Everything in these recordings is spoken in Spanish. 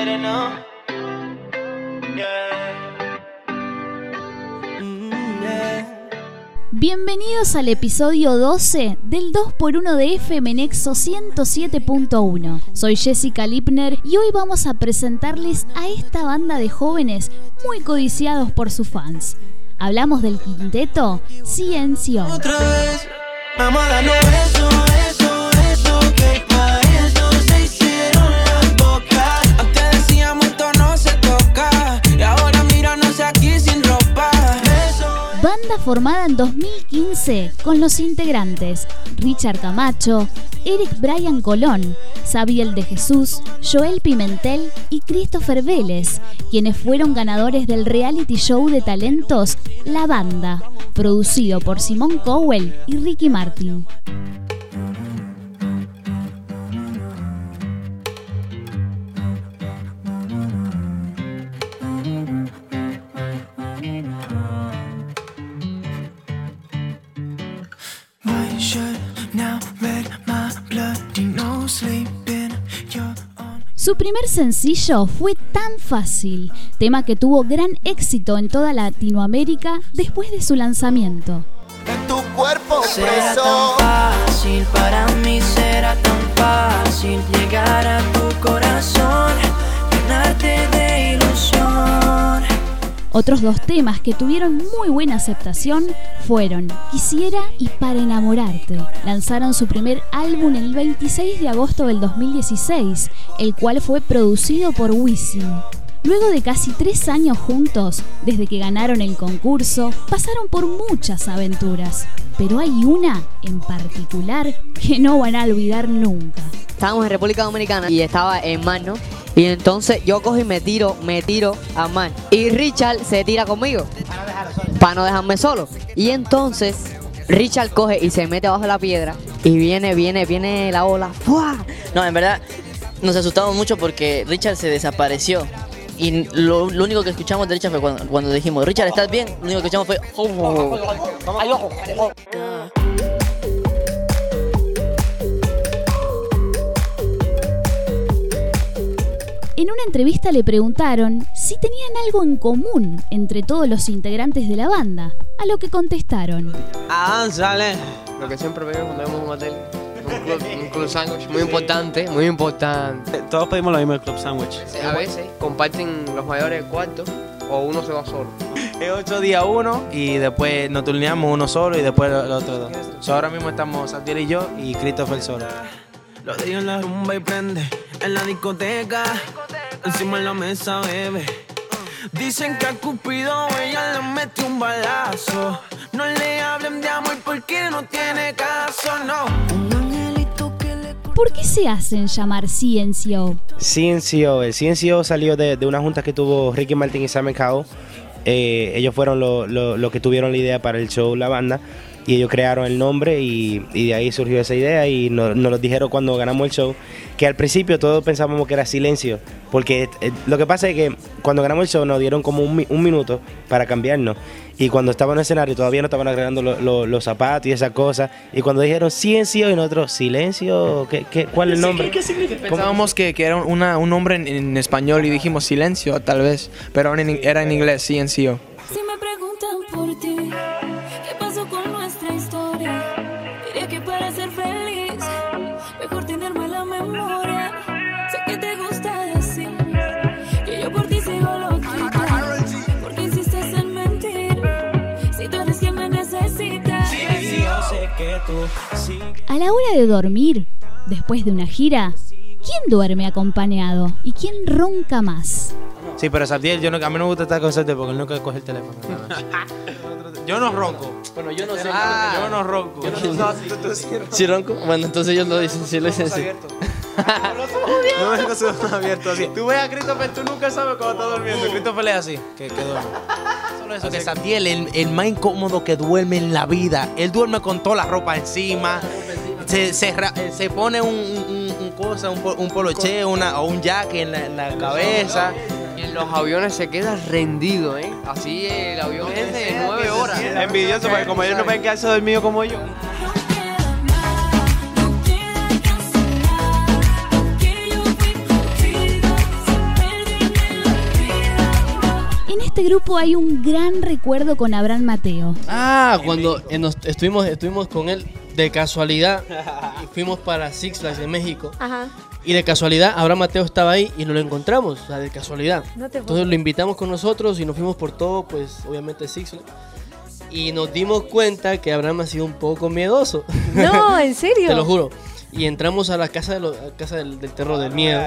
better know. Yeah. Bienvenidos al episodio 12 del 2x1 de FM Nexo 107.1. Soy Jessica Lipner y hoy vamos a presentarles a esta banda de jóvenes muy codiciados por sus fans. Hablamos del quinteto Ciencio. Otra vez, a formada en 2015 con los integrantes Richard Camacho, Eric Brian Colón, Sabiel de Jesús, Joel Pimentel y Christopher Vélez, quienes fueron ganadores del reality show de talentos La Banda, producido por Simón Cowell y Ricky Martin. Su primer sencillo fue Tan Fácil, tema que tuvo gran éxito en toda Latinoamérica después de su lanzamiento. en tu cuerpo Será tan fácil para mí, será tan fácil llegar a tu Otros dos temas que tuvieron muy buena aceptación fueron Quisiera y Para enamorarte. Lanzaron su primer álbum el 26 de agosto del 2016, el cual fue producido por Wisin. Luego de casi tres años juntos, desde que ganaron el concurso, pasaron por muchas aventuras, pero hay una en particular que no van a olvidar nunca. estábamos en República Dominicana y estaba en mar, ¿no? Y entonces yo cojo y me tiro, me tiro a mar. Y Richard se tira conmigo. Para no dejarme solo. Y entonces Richard coge y se mete abajo de la piedra. Y viene, viene, viene la ola. ¡Fua! No, en verdad nos asustamos mucho porque Richard se desapareció. Y lo, lo único que escuchamos de Richard fue cuando, cuando dijimos, Richard, ¿estás bien? Lo único que escuchamos fue... En una entrevista le preguntaron si tenían algo en común entre todos los integrantes de la banda, a lo que contestaron. Ah, sale. Lo que siempre veo cuando vemos un hotel. Un club, un club sándwich muy importante, muy importante. Todos pedimos lo mismo del club sandwich. A veces comparten los mayores cuartos o uno se va solo. Es ocho días uno y después nos turneamos uno solo y después los otros dos. So, ahora mismo estamos Santiago y yo y Christopher solo. Lo digo en la rumba y prende en la discoteca. Encima en la mesa, bebe. Dicen que a Cupido ella le mete un balazo. No le hablen de amor porque no tiene caso, no. Un angelito que le ¿Por qué se hacen llamar Ciencio? CNCO, el CNCO salió de, de una junta que tuvo Ricky Martin y Simon Cowell. Eh, ellos fueron los lo, lo que tuvieron la idea para el show La Banda y ellos crearon el nombre y, y de ahí surgió esa idea y nos, nos lo dijeron cuando ganamos el show que al principio todos pensábamos que era silencio porque eh, lo que pasa es que cuando ganamos el show nos dieron como un, un minuto para cambiarnos. Y cuando estaba en el escenario todavía no estaban agregando lo- lo- los zapatos y esas cosas. Y cuando dijeron silencio y nosotros silencio ¿qué, qué, cuál es el nombre? Pensábamos que, que era una- un nombre en, en español y dijimos silencio, tal vez, pero en- era en inglés, silencio. Si me preguntan por ti, A la hora de dormir, después de una gira, ¿quién duerme acompañado y quién ronca más? Sí, pero Sabdiel, yo no, a mí no me gusta estar con Sabdiel porque él nunca coge el teléfono. yo no ronco. Bueno, yo no sé. yo no ronco. ¿Sí, ronco? Bueno, entonces ellos lo dicen, sí lo dicen así. No me dejo su ojos abiertos así. Tú ves a Christopher, tú nunca sabes cuando está durmiendo. Christopher es así, que, que duerme. Solo eso. Porque Santiel, el, el más incómodo que duerme en la vida. Él duerme con toda la ropa encima. Se, se, se pone un, un- un cosa, un, un poloche una, o un jaque en la, en la cabeza. Y en los aviones se queda rendido, ¿eh? Así el avión es de nueve horas. Envidioso, porque como ellos no pueden quedarse dormidos como yo. Este grupo hay un gran recuerdo con Abraham Mateo. Ah, cuando eh, nos estuvimos, estuvimos con él de casualidad y fuimos para Six Flags en México. Ajá. Y de casualidad, Abraham Mateo estaba ahí y nos lo encontramos, o sea, de casualidad. No te Entonces lo invitamos con nosotros y nos fuimos por todo, pues obviamente Six Flags. Y nos dimos cuenta que Abraham ha sido un poco miedoso. No, ¿en serio? Te lo juro. Y entramos a la casa, de lo- a casa del, del terror, del miedo.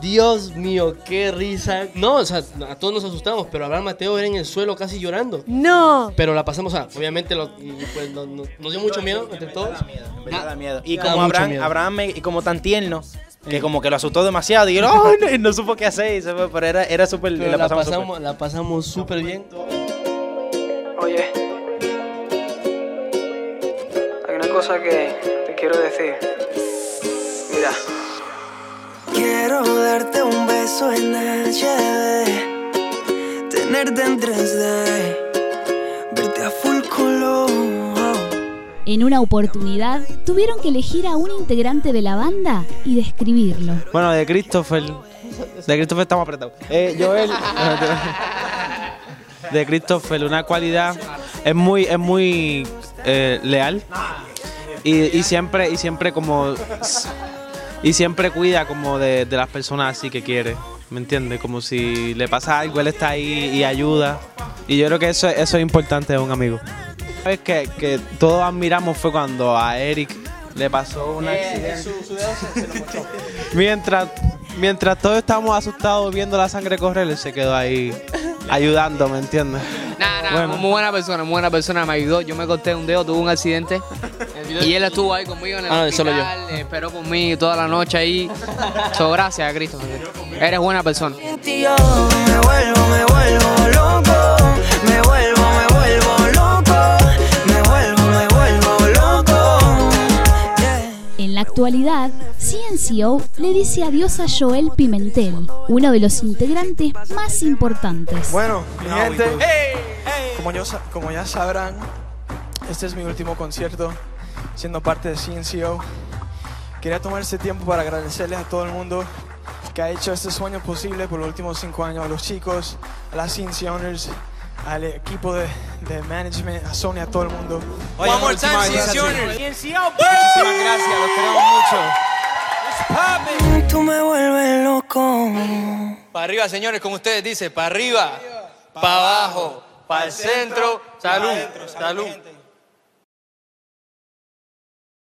Dios mío, qué risa. No, o sea, a todos nos asustamos, pero Abraham Mateo era en el suelo casi llorando. No. Pero la pasamos a, obviamente, lo- y, pues, no- no- nos dio mucho miedo entre todos. da miedo. Y Da como Abraham. Abraham me- y como tan tierno, que como que lo asustó demasiado. Y yo, "Ay, no, y no supo qué hacer. y se fue, pero era, era súper. La la pasamos súper. pasamos, la pasamos súper bien. Oye, hay una cosa que te quiero decir. Mira. Quiero darte un beso en HD, tenerte en 3D, verte a full color. En una oportunidad, tuvieron que elegir a un integrante de la banda y describirlo. Bueno, de Christopher. De Christopher estamos apretados. Eh, Joel. de Christopher, una cualidad. Es muy, es muy eh, leal. Y, y siempre, y siempre como. Y siempre cuida como de, de las personas así que quiere. ¿Me entiendes? Como si le pasa algo, él está ahí y ayuda. Y yo creo que eso, eso es importante de un amigo. Vez que, que todos admiramos fue cuando a Eric le pasó un accidente. Mientras, mientras todos estábamos asustados viendo la sangre correr, él se quedó ahí ayudando, ¿me entiendes? Nah, nah, Bueno. muy buena persona, muy buena persona, me ayudó. Yo me corté un dedo, tuve un accidente. Y él estuvo ahí conmigo en el Ah, no, solo yo. hospital, esperó mí toda la noche ahí. So, gracias a Cristo. Eres buena persona. Tío, me vuelvo, me vuelvo loco, me vuelvo, me vuelvo loco, me vuelvo, me vuelvo loco. En la actualidad, CNCO le dice adiós a Joel Pimentel, uno de los integrantes más importantes. Bueno, mi gente, como, yo sa- como ya sabrán, este es mi último concierto siendo parte de CNCO. Quería tomar este tiempo para agradecerles a todo el mundo que ha hecho este sueño posible por los últimos cinco años, a los chicos, a las CNC Owners, al equipo de, de management, a Sony, a todo el mundo. One more time, CNC Owners. Muchísimas gracias, los queremos mucho. Tú me vuelves loco. Para arriba, señores, como ustedes dicen, para arriba, para abajo, para el centro. Salud, salud.